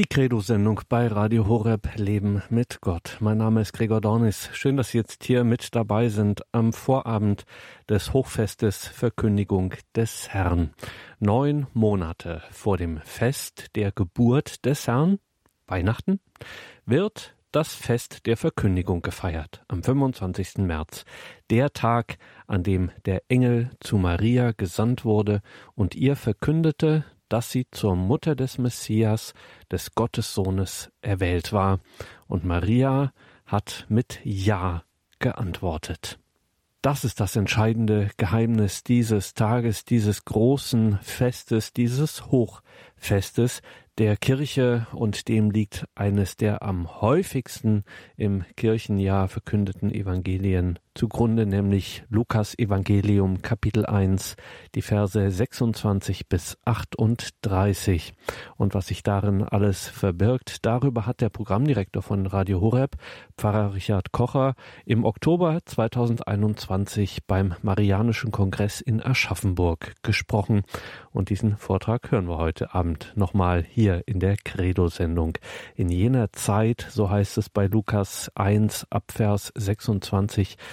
Die Credo-Sendung bei Radio Horeb Leben mit Gott. Mein Name ist Gregor Dornis. Schön, dass Sie jetzt hier mit dabei sind am Vorabend des Hochfestes Verkündigung des Herrn. Neun Monate vor dem Fest der Geburt des Herrn, Weihnachten, wird das Fest der Verkündigung gefeiert, am 25. März, der Tag, an dem der Engel zu Maria gesandt wurde und ihr verkündete, dass sie zur Mutter des Messias, des Gottessohnes, erwählt war. Und Maria hat mit Ja geantwortet. Das ist das entscheidende Geheimnis dieses Tages, dieses großen Festes, dieses Hochfestes, der Kirche und dem liegt eines der am häufigsten im Kirchenjahr verkündeten Evangelien zugrunde, nämlich Lukas Evangelium Kapitel 1, die Verse 26 bis 38. Und was sich darin alles verbirgt, darüber hat der Programmdirektor von Radio Horeb, Pfarrer Richard Kocher, im Oktober 2021 beim Marianischen Kongress in Aschaffenburg gesprochen. Und diesen Vortrag hören wir heute Abend nochmal hier in der Credo-Sendung. In jener Zeit, so heißt es bei Lukas 1 Abvers 26,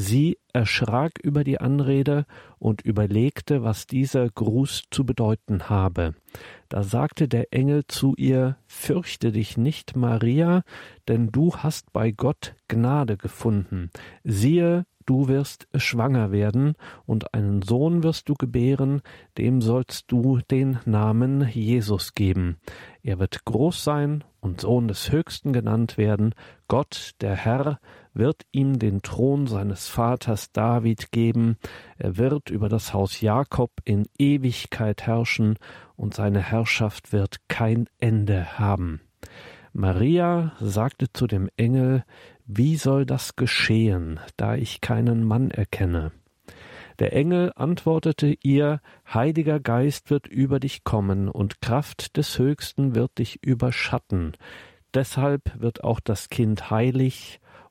Sie erschrak über die Anrede und überlegte, was dieser Gruß zu bedeuten habe. Da sagte der Engel zu ihr, Fürchte dich nicht, Maria, denn du hast bei Gott Gnade gefunden. Siehe, du wirst schwanger werden und einen Sohn wirst du gebären, dem sollst du den Namen Jesus geben. Er wird groß sein und Sohn des Höchsten genannt werden. Gott, der Herr, wird ihm den Thron seines Vaters David geben. Er wird über das Haus Jakob in Ewigkeit herrschen und seine Herrschaft wird kein Ende haben. Maria sagte zu dem Engel, wie soll das geschehen, da ich keinen Mann erkenne? Der Engel antwortete ihr, Heiliger Geist wird über dich kommen, und Kraft des Höchsten wird dich überschatten. Deshalb wird auch das Kind heilig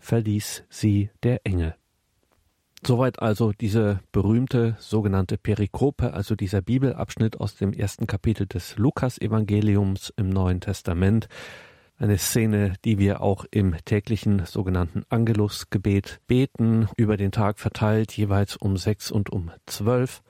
verließ sie der Engel. Soweit also diese berühmte sogenannte Perikope, also dieser Bibelabschnitt aus dem ersten Kapitel des Lukas-Evangeliums im Neuen Testament. Eine Szene, die wir auch im täglichen sogenannten Angelusgebet beten, über den Tag verteilt, jeweils um sechs und um zwölf.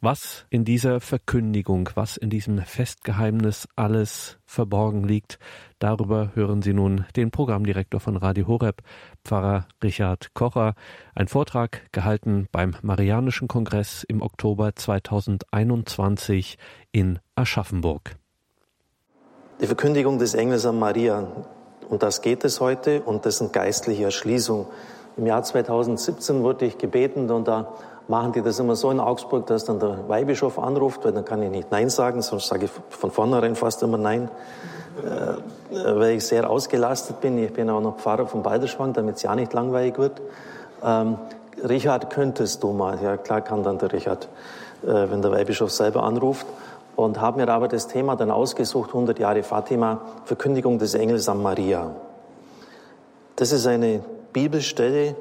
Was in dieser Verkündigung, was in diesem Festgeheimnis alles verborgen liegt, darüber hören Sie nun den Programmdirektor von Radio Horeb, Pfarrer Richard Kocher. Ein Vortrag gehalten beim Marianischen Kongress im Oktober 2021 in Aschaffenburg. Die Verkündigung des Engels an Maria, um das geht es heute und dessen geistliche Erschließung. Im Jahr 2017 wurde ich gebeten und da machen die das immer so in Augsburg, dass dann der Weihbischof anruft, weil dann kann ich nicht Nein sagen, sonst sage ich von vornherein fast immer Nein, äh, weil ich sehr ausgelastet bin. Ich bin auch noch Pfarrer von Balderschwang, damit es ja nicht langweilig wird. Ähm, Richard, könntest du mal? Ja, klar kann dann der Richard, äh, wenn der Weihbischof selber anruft und habe mir aber das Thema dann ausgesucht, 100 Jahre Fatima, Verkündigung des Engels an Maria. Das ist eine Bibelstelle,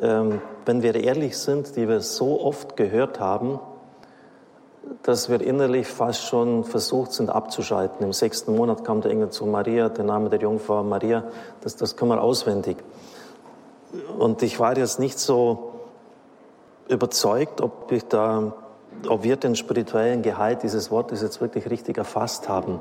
ähm, wenn wir ehrlich sind, die wir so oft gehört haben, dass wir innerlich fast schon versucht sind abzuschalten. Im sechsten Monat kam der Engel zu Maria, der Name der Jungfrau Maria, das, das können wir auswendig. Und ich war jetzt nicht so überzeugt, ob ich da ob wir den spirituellen Gehalt dieses Wortes jetzt wirklich richtig erfasst haben.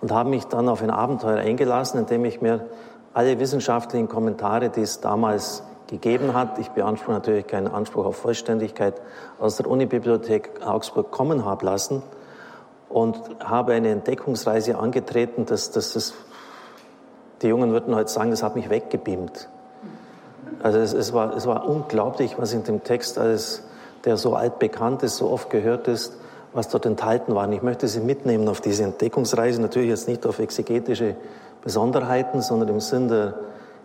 Und habe mich dann auf ein Abenteuer eingelassen, indem ich mir alle wissenschaftlichen Kommentare, die es damals gegeben hat, ich beanspruche natürlich keinen Anspruch auf Vollständigkeit, aus der Unibibliothek Augsburg kommen habe lassen und habe eine Entdeckungsreise angetreten, dass, das, die Jungen würden heute sagen, das hat mich weggebeamt. Also es, es, war, es war unglaublich, was in dem Text alles, der so altbekannt ist, so oft gehört ist, was dort enthalten war. Ich möchte Sie mitnehmen auf diese Entdeckungsreise, natürlich jetzt nicht auf exegetische Besonderheiten, sondern im Sinn der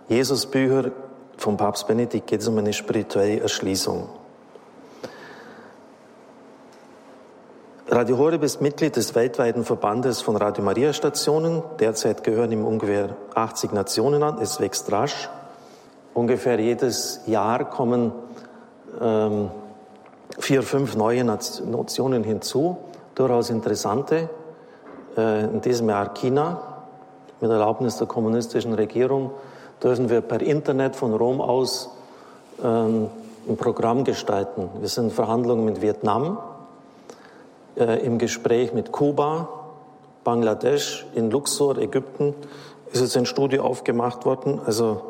Jesusbücher vom Papst Benedikt geht es um eine spirituelle Erschließung. Radio Horeb ist Mitglied des weltweiten Verbandes von Radio Maria Stationen. Derzeit gehören ihm ungefähr 80 Nationen an. Es wächst rasch. Ungefähr jedes Jahr kommen ähm, vier, fünf neue Nationen hinzu, durchaus interessante. Äh, in diesem Jahr China mit Erlaubnis der kommunistischen Regierung dürfen wir per Internet von Rom aus ähm, ein Programm gestalten. Wir sind in Verhandlungen mit Vietnam, äh, im Gespräch mit Kuba, Bangladesch, in Luxor, Ägypten ist jetzt ein Studio aufgemacht worden. Also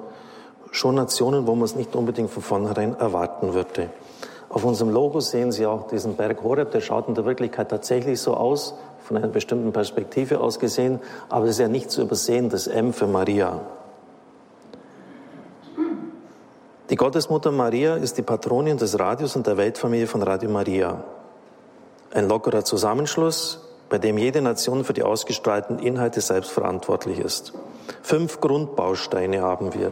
schon Nationen, wo man es nicht unbedingt von vornherein erwarten würde. Auf unserem Logo sehen Sie auch diesen Berg Horeb, der schaut in der Wirklichkeit tatsächlich so aus, von einer bestimmten Perspektive aus gesehen, aber es ist ja nicht zu übersehen, das M für Maria. Die Gottesmutter Maria ist die Patronin des Radios und der Weltfamilie von Radio Maria. Ein lockerer Zusammenschluss, bei dem jede Nation für die ausgestrahlten Inhalte selbst verantwortlich ist. Fünf Grundbausteine haben wir.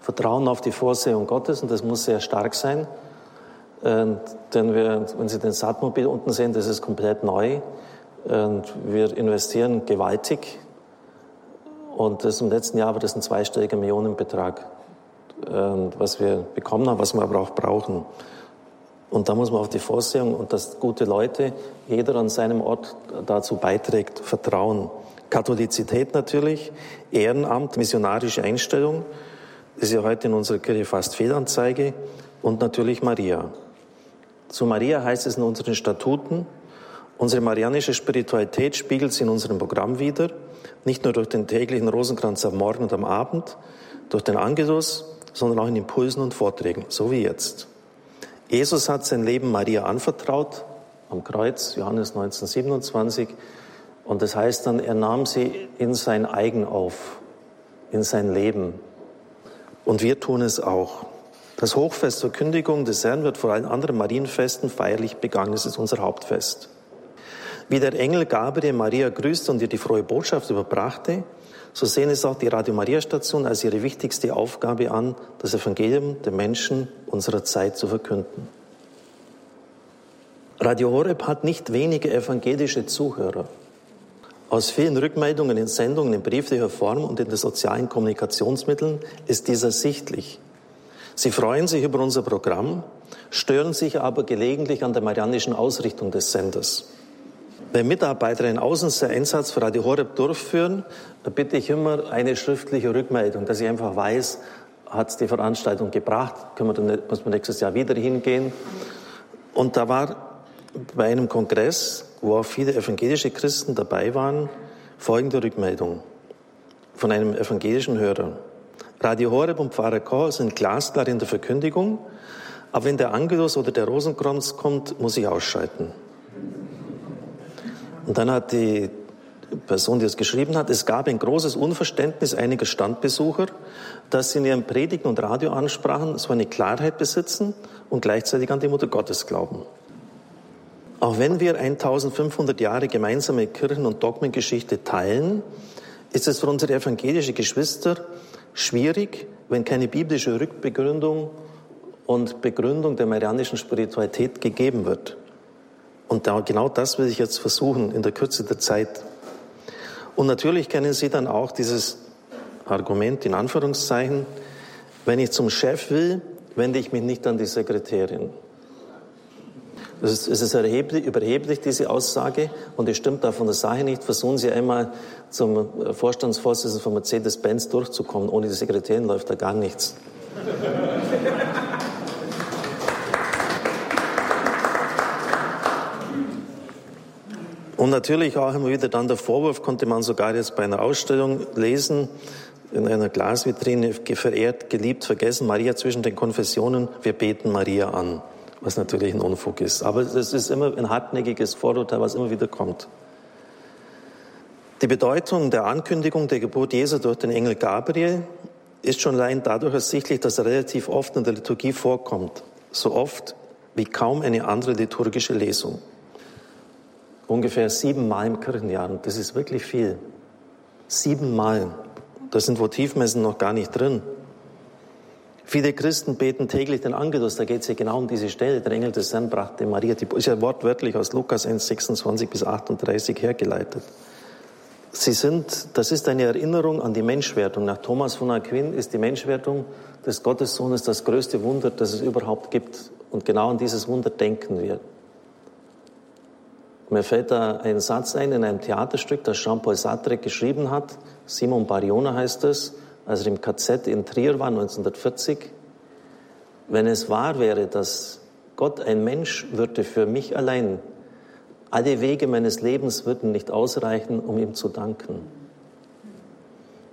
Vertrauen auf die Vorsehung Gottes, und das muss sehr stark sein. Denn wir, wenn Sie den Satmobil unten sehen, das ist komplett neu. Und wir investieren gewaltig. Und das im letzten Jahr war das ein zweistelliger Millionenbetrag, was wir bekommen haben, was wir aber auch brauchen. Und da muss man auf die Vorsehung und dass gute Leute, jeder an seinem Ort dazu beiträgt, vertrauen. Katholizität natürlich, Ehrenamt, missionarische Einstellung, ist ja heute in unserer Kirche fast Fehlanzeige, und natürlich Maria. Zu Maria heißt es in unseren Statuten, unsere marianische Spiritualität spiegelt sie in unserem Programm wider, nicht nur durch den täglichen Rosenkranz am Morgen und am Abend, durch den Angelus, sondern auch in Impulsen und Vorträgen, so wie jetzt. Jesus hat sein Leben Maria anvertraut am Kreuz, Johannes 1927. Und das heißt dann, er nahm sie in sein Eigen auf, in sein Leben. Und wir tun es auch. Das Hochfest zur Kündigung des Herrn wird vor allen anderen Marienfesten feierlich begangen. Es ist unser Hauptfest. Wie der Engel Gabriel Maria grüßte und ihr die frohe Botschaft überbrachte, so sehen es auch die Radio Maria Station als ihre wichtigste Aufgabe an, das Evangelium den Menschen unserer Zeit zu verkünden. Radio Horeb hat nicht wenige evangelische Zuhörer. Aus vielen Rückmeldungen in Sendungen in brieflicher Form und in den sozialen Kommunikationsmitteln ist dies ersichtlich. Sie freuen sich über unser Programm, stören sich aber gelegentlich an der marianischen Ausrichtung des Senders. Wenn Mitarbeiter einen Außeneinsatz für Radio Horeb durchführen, bitte ich immer eine schriftliche Rückmeldung, dass ich einfach weiß, hat es die Veranstaltung gebracht, können wir dann, muss man nächstes Jahr wieder hingehen. Und da war bei einem Kongress, wo auch viele evangelische Christen dabei waren, folgende Rückmeldung von einem evangelischen Hörer. Radio Horeb und Pfarrer Koch sind glasklar in der Verkündigung, aber wenn der Angelus oder der Rosenkranz kommt, muss ich ausschalten. Und dann hat die Person, die es geschrieben hat, es gab ein großes Unverständnis einiger Standbesucher, dass sie in ihren Predigten und Radioansprachen so eine Klarheit besitzen und gleichzeitig an die Mutter Gottes glauben. Auch wenn wir 1500 Jahre gemeinsame Kirchen- und Dogmengeschichte teilen, ist es für unsere evangelische Geschwister schwierig, wenn keine biblische Rückbegründung und Begründung der marianischen Spiritualität gegeben wird. Und da, genau das will ich jetzt versuchen in der Kürze der Zeit. Und natürlich kennen Sie dann auch dieses Argument in Anführungszeichen, wenn ich zum Chef will, wende ich mich nicht an die Sekretärin. Es ist, erheblich, überheblich, diese Aussage, und es stimmt da von der Sache nicht. Versuchen Sie einmal zum Vorstandsvorsitzenden von Mercedes-Benz durchzukommen. Ohne die Sekretärin läuft da gar nichts. Und natürlich auch immer wieder dann der Vorwurf, konnte man sogar jetzt bei einer Ausstellung lesen, in einer Glasvitrine verehrt, geliebt, vergessen, Maria zwischen den Konfessionen, wir beten Maria an, was natürlich ein Unfug ist. Aber es ist immer ein hartnäckiges Vorurteil, was immer wieder kommt. Die Bedeutung der Ankündigung der Geburt Jesu durch den Engel Gabriel ist schon allein dadurch ersichtlich, dass er relativ oft in der Liturgie vorkommt. So oft wie kaum eine andere liturgische Lesung. Ungefähr siebenmal im Kirchenjahr. Und das ist wirklich viel. Siebenmal. Da sind Votivmessen noch gar nicht drin. Viele Christen beten täglich den Angelus, da geht es ja genau um diese Stelle. Der Engel des Herrn brachte Maria, die ist ja wortwörtlich aus Lukas 1, 26 bis 38 hergeleitet. Sie sind, das ist eine Erinnerung an die Menschwertung. Nach Thomas von Aquin ist die Menschwertung des Gottessohnes das größte Wunder, das es überhaupt gibt. Und genau an dieses Wunder denken wir. Mir fällt da ein Satz ein in einem Theaterstück, das Jean-Paul Sartre geschrieben hat. Simon Bariona heißt es, als er im KZ in Trier war, 1940. Wenn es wahr wäre, dass Gott ein Mensch würde für mich allein, alle Wege meines Lebens würden nicht ausreichen, um ihm zu danken.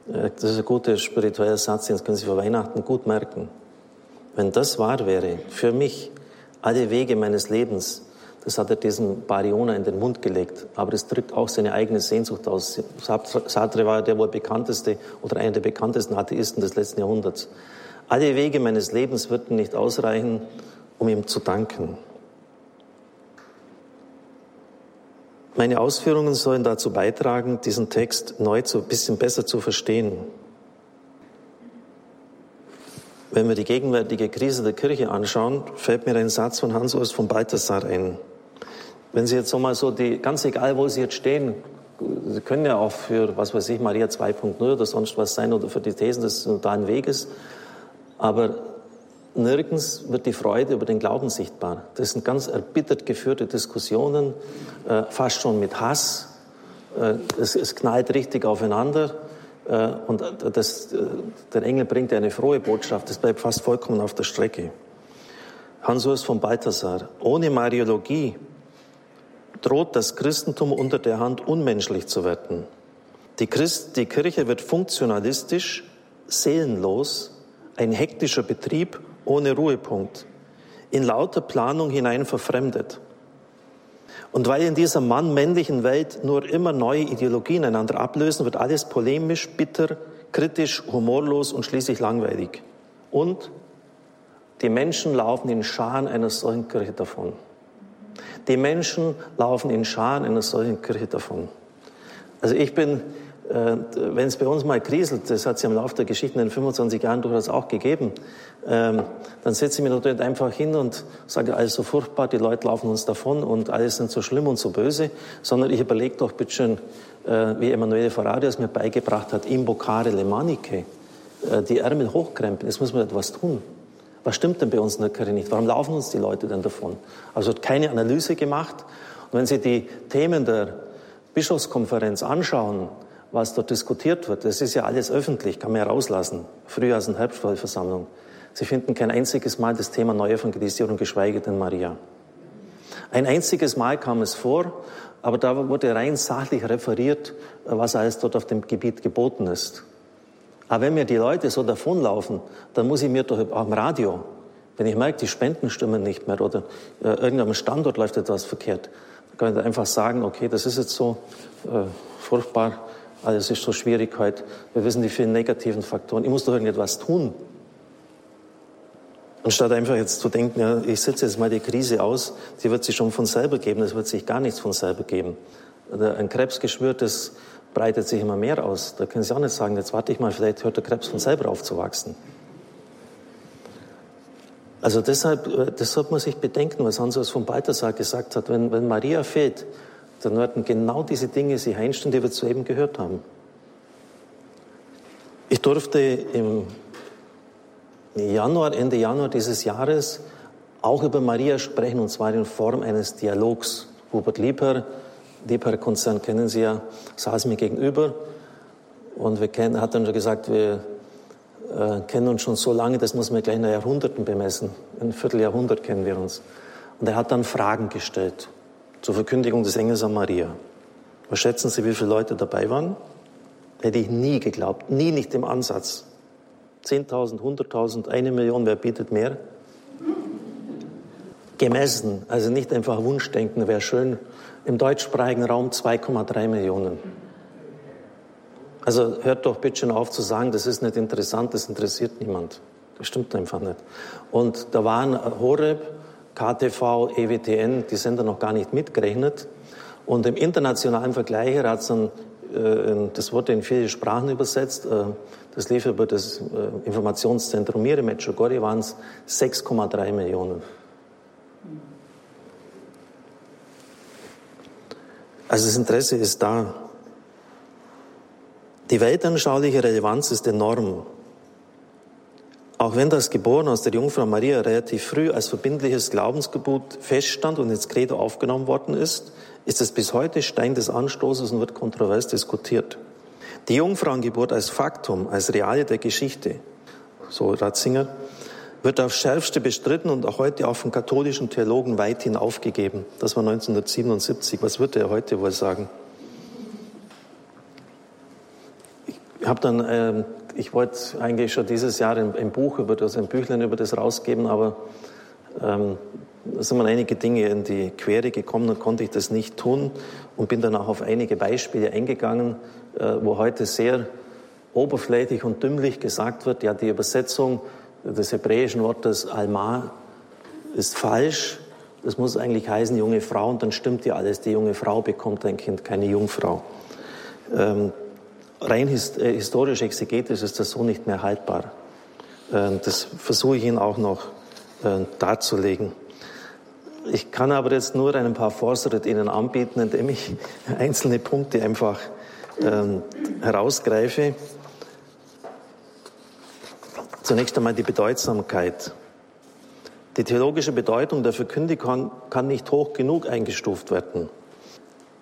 Das ist ein guter spiritueller Satz, den können Sie vor Weihnachten gut merken. Wenn das wahr wäre, für mich, alle Wege meines Lebens, das hat er diesem Bariona in den Mund gelegt. Aber es drückt auch seine eigene Sehnsucht aus. Sartre war der wohl bekannteste oder einer der bekanntesten Atheisten des letzten Jahrhunderts. Alle Wege meines Lebens würden nicht ausreichen, um ihm zu danken. Meine Ausführungen sollen dazu beitragen, diesen Text neu zu, ein bisschen besser zu verstehen. Wenn wir die gegenwärtige Krise der Kirche anschauen, fällt mir ein Satz von Hans-Urs von Balthasar ein. Wenn Sie jetzt so mal so die, ganz egal wo Sie jetzt stehen, Sie können ja auch für, was weiß ich, Maria 2.0 oder sonst was sein oder für die Thesen des da Weg ist. Aber nirgends wird die Freude über den Glauben sichtbar. Das sind ganz erbittert geführte Diskussionen, äh, fast schon mit Hass. Äh, es, es, knallt richtig aufeinander. Äh, und das, äh, der Engel bringt eine frohe Botschaft. Das bleibt fast vollkommen auf der Strecke. Hans-Urs von Balthasar. Ohne Mariologie droht das Christentum unter der Hand unmenschlich zu werden. Die, Christ, die Kirche wird funktionalistisch, seelenlos, ein hektischer Betrieb ohne Ruhepunkt, in lauter Planung hinein verfremdet. Und weil in dieser mann-männlichen Welt nur immer neue Ideologien einander ablösen, wird alles polemisch, bitter, kritisch, humorlos und schließlich langweilig. Und die Menschen laufen in Scharen einer solchen Kirche davon. Die Menschen laufen in Scharen einer solchen Kirche davon. Also ich bin, äh, wenn es bei uns mal kriselt, das hat es ja im Laufe der Geschichte in den 25 Jahren durchaus auch gegeben, ähm, dann setze ich mich natürlich einfach hin und sage, alles so furchtbar, die Leute laufen uns davon und alles sind so schlimm und so böse, sondern ich überlege doch bitteschön, äh, wie Emanuele Ferrari mir beigebracht hat, imbocare le maniche, äh, die Ärmel hochkrempeln, jetzt muss man etwas tun. Was stimmt denn bei uns Kirche nicht? Warum laufen uns die Leute denn davon? Also hat keine Analyse gemacht. Und wenn Sie die Themen der Bischofskonferenz anschauen, was dort diskutiert wird, das ist ja alles öffentlich, kann man ja rauslassen. Frühjahrs- und Herbstvollversammlung. Sie finden kein einziges Mal das Thema Neuevangelisierung, geschweige denn Maria. Ein einziges Mal kam es vor, aber da wurde rein sachlich referiert, was alles dort auf dem Gebiet geboten ist. Aber wenn mir die Leute so davonlaufen, dann muss ich mir doch im Radio, wenn ich merke, die Spenden stimmen nicht mehr oder äh, irgendeinem Standort läuft etwas verkehrt, dann kann ich einfach sagen, okay, das ist jetzt so äh, furchtbar, alles ist so schwierig heute, wir wissen die vielen negativen Faktoren, ich muss doch irgendetwas tun. Anstatt einfach jetzt zu denken, ja, ich sitze jetzt mal die Krise aus, die wird sich schon von selber geben, es wird sich gar nichts von selber geben. Ein Krebsgeschwür, das breitet sich immer mehr aus. Da können Sie auch nicht sagen, jetzt warte ich mal, vielleicht hört der Krebs von selber auf zu wachsen. Also deshalb, äh, das sollte man sich bedenken, was Hans von Balthasar gesagt hat. Wenn, wenn Maria fehlt, dann werden genau diese Dinge sich einstellen, die wir soeben gehört haben. Ich durfte im Januar, Ende Januar dieses Jahres auch über Maria sprechen, und zwar in Form eines Dialogs. Hubert Lieper, Liebherr-Konzern kennen Sie ja, saß mir gegenüber und wir kennen, hat dann schon gesagt, wir äh, kennen uns schon so lange, das muss man gleich in Jahrhunderten bemessen. Ein Vierteljahrhundert kennen wir uns. Und er hat dann Fragen gestellt zur Verkündigung des Engels an Maria. Was schätzen Sie, wie viele Leute dabei waren? Hätte ich nie geglaubt, nie nicht im Ansatz. 10.000, 100.000, eine Million, wer bietet mehr? Gemessen, also nicht einfach Wunschdenken, wäre schön. Im deutschsprachigen Raum 2,3 Millionen. Also hört doch bitte schon auf zu sagen, das ist nicht interessant, das interessiert niemand. Das stimmt einfach nicht. Und da waren Horeb, KTV, EWTN, die sind da noch gar nicht mitgerechnet. Und im internationalen Vergleich hat es dann, äh, das wurde in viele Sprachen übersetzt, äh, das lief über das äh, Informationszentrum Mire Medjugorje, waren es 6,3 Millionen. Also das Interesse ist da. Die weltanschauliche Relevanz ist enorm. Auch wenn das Geboren aus der Jungfrau Maria relativ früh als verbindliches Glaubensgebot feststand und ins Credo aufgenommen worden ist, ist es bis heute Stein des Anstoßes und wird kontrovers diskutiert. Die Jungfrauengeburt als Faktum, als Reale der Geschichte, so Ratzinger, wird aufs Schärfste bestritten und auch heute auch von katholischen Theologen weithin aufgegeben. Das war 1977. Was würde er heute wohl sagen? Ich habe dann, äh, ich wollte eigentlich schon dieses Jahr ein, ein, Buch über das, ein Büchlein über das rausgeben, aber ähm, da sind mir einige Dinge in die Quere gekommen und konnte ich das nicht tun und bin dann auch auf einige Beispiele eingegangen, äh, wo heute sehr oberflächlich und dümmlich gesagt wird, ja, die Übersetzung des hebräischen Wortes Alma ist falsch. Das muss eigentlich heißen junge Frau und dann stimmt ja alles. Die junge Frau bekommt ein Kind, keine Jungfrau. Ähm, rein his äh, historisch exegetisch ist das so nicht mehr haltbar. Äh, das versuche ich Ihnen auch noch äh, darzulegen. Ich kann aber jetzt nur ein paar Fortschritte Ihnen anbieten, indem ich einzelne Punkte einfach ähm, herausgreife. Zunächst einmal die Bedeutsamkeit. Die theologische Bedeutung der Verkündigung kann nicht hoch genug eingestuft werden.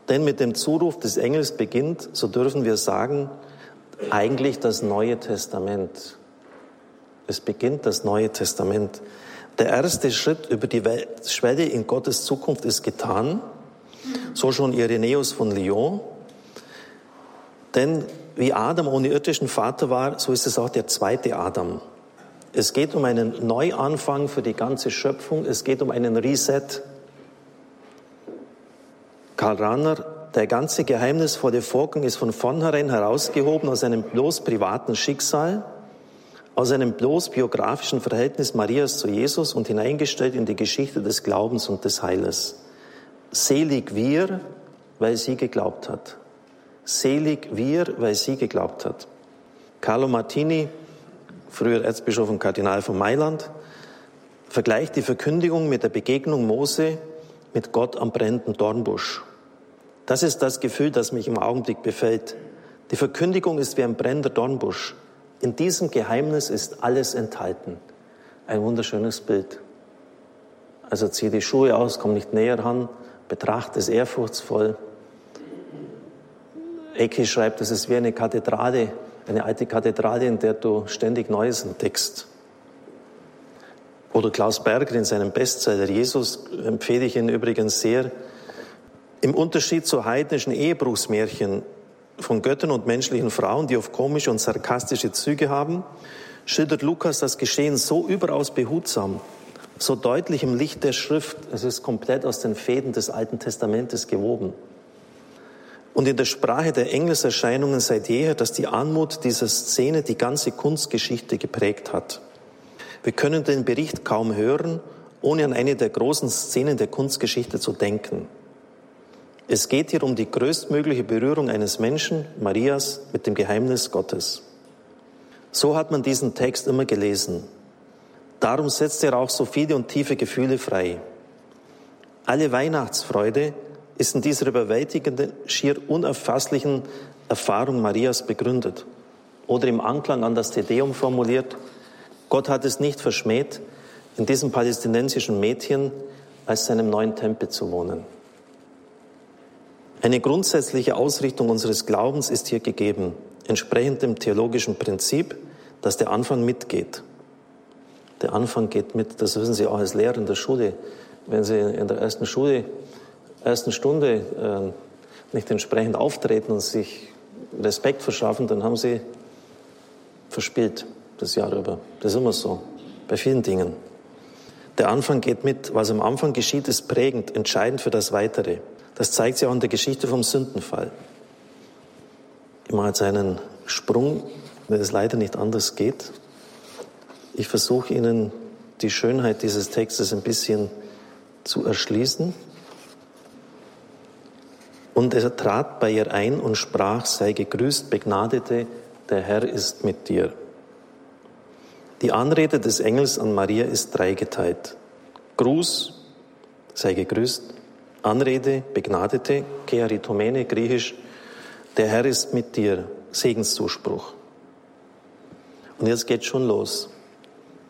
Denn mit dem Zuruf des Engels beginnt, so dürfen wir sagen, eigentlich das Neue Testament. Es beginnt das Neue Testament. Der erste Schritt über die Schwelle in Gottes Zukunft ist getan. So schon Irenäus von Lyon. Denn wie Adam ohne irdischen Vater war, so ist es auch der zweite Adam. Es geht um einen Neuanfang für die ganze Schöpfung. Es geht um einen Reset. Karl Rahner, der ganze geheimnisvolle Vorgang ist von vornherein herausgehoben aus einem bloß privaten Schicksal, aus einem bloß biografischen Verhältnis Marias zu Jesus und hineingestellt in die Geschichte des Glaubens und des Heiles. Selig wir, weil sie geglaubt hat. Selig wir, weil sie geglaubt hat. Carlo Martini, früher Erzbischof und Kardinal von Mailand, vergleicht die Verkündigung mit der Begegnung Mose mit Gott am brennenden Dornbusch. Das ist das Gefühl, das mich im Augenblick befällt. Die Verkündigung ist wie ein brennender Dornbusch. In diesem Geheimnis ist alles enthalten. Ein wunderschönes Bild. Also zieh die Schuhe aus, komm nicht näher ran, betrachte es ehrfurchtsvoll. Ecki schreibt, es ist wie eine Kathedrale, eine alte Kathedrale, in der du ständig Neues entdeckst. Oder Klaus Berger in seinem Bestseller Jesus empfehle ich ihn übrigens sehr. Im Unterschied zu heidnischen Ehebruchsmärchen von Göttern und menschlichen Frauen, die oft komische und sarkastische Züge haben, schildert Lukas das Geschehen so überaus behutsam, so deutlich im Licht der Schrift. Es ist komplett aus den Fäden des Alten Testamentes gewoben und in der Sprache der Engelserscheinungen seit jeher, dass die Anmut dieser Szene die ganze Kunstgeschichte geprägt hat. Wir können den Bericht kaum hören, ohne an eine der großen Szenen der Kunstgeschichte zu denken. Es geht hier um die größtmögliche Berührung eines Menschen, Marias, mit dem Geheimnis Gottes. So hat man diesen Text immer gelesen. Darum setzt er auch so viele und tiefe Gefühle frei. Alle Weihnachtsfreude ist in dieser überwältigenden, schier unerfasslichen Erfahrung Marias begründet. Oder im Anklang an das Tedeum formuliert, Gott hat es nicht verschmäht, in diesem palästinensischen Mädchen als seinem neuen Tempel zu wohnen. Eine grundsätzliche Ausrichtung unseres Glaubens ist hier gegeben, entsprechend dem theologischen Prinzip, dass der Anfang mitgeht. Der Anfang geht mit, das wissen Sie auch als Lehrer in der Schule. Wenn Sie in der ersten Schule ersten Stunde äh, nicht entsprechend auftreten und sich Respekt verschaffen, dann haben sie verspielt das Jahr über. Das ist immer so, bei vielen Dingen. Der Anfang geht mit. Was am Anfang geschieht, ist prägend, entscheidend für das Weitere. Das zeigt sich auch in der Geschichte vom Sündenfall. Ich mache jetzt einen Sprung, weil es leider nicht anders geht. Ich versuche Ihnen die Schönheit dieses Textes ein bisschen zu erschließen. Und er trat bei ihr ein und sprach, sei gegrüßt, Begnadete, der Herr ist mit dir. Die Anrede des Engels an Maria ist dreigeteilt. Gruß, sei gegrüßt, Anrede, Begnadete, Kearitomene, griechisch, der Herr ist mit dir, Segenszuspruch. Und jetzt geht schon los.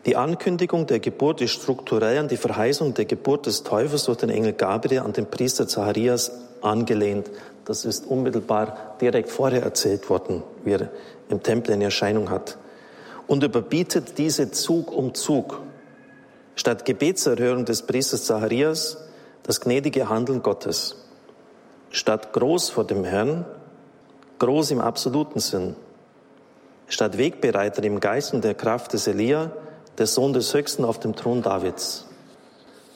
Die Ankündigung der Geburt ist strukturell an die Verheißung der Geburt des Teufels durch den Engel Gabriel an den Priester Zacharias angelehnt. Das ist unmittelbar direkt vorher erzählt worden, wie er im Tempel eine Erscheinung hat. Und überbietet diese Zug um Zug. Statt Gebetserhörung des Priesters Zacharias das gnädige Handeln Gottes. Statt groß vor dem Herrn, groß im absoluten Sinn. Statt Wegbereiter im Geist und der Kraft des Elia, der Sohn des Höchsten auf dem Thron Davids.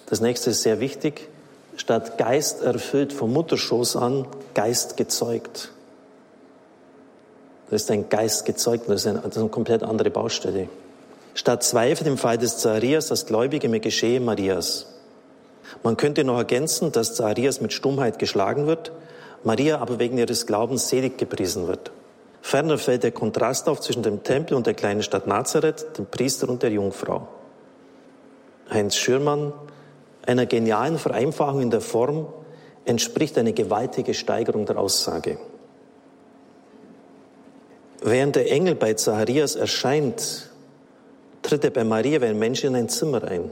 Das nächste ist sehr wichtig. Statt Geist erfüllt vom Mutterschoß an, Geist gezeugt. Das ist ein Geist gezeugt, das ist, eine, das ist eine komplett andere Baustelle. Statt Zweifel im Fall des Zacharias das Gläubige mit Geschehe Marias. Man könnte noch ergänzen, dass Zacharias mit Stummheit geschlagen wird, Maria aber wegen ihres Glaubens selig gepriesen wird. Ferner fällt der Kontrast auf zwischen dem Tempel und der kleinen Stadt Nazareth, dem Priester und der Jungfrau. Heinz Schürmann, einer genialen Vereinfachung in der Form entspricht eine gewaltige Steigerung der Aussage. Während der Engel bei Zacharias erscheint, tritt er bei Maria wie ein Mensch in ein Zimmer ein.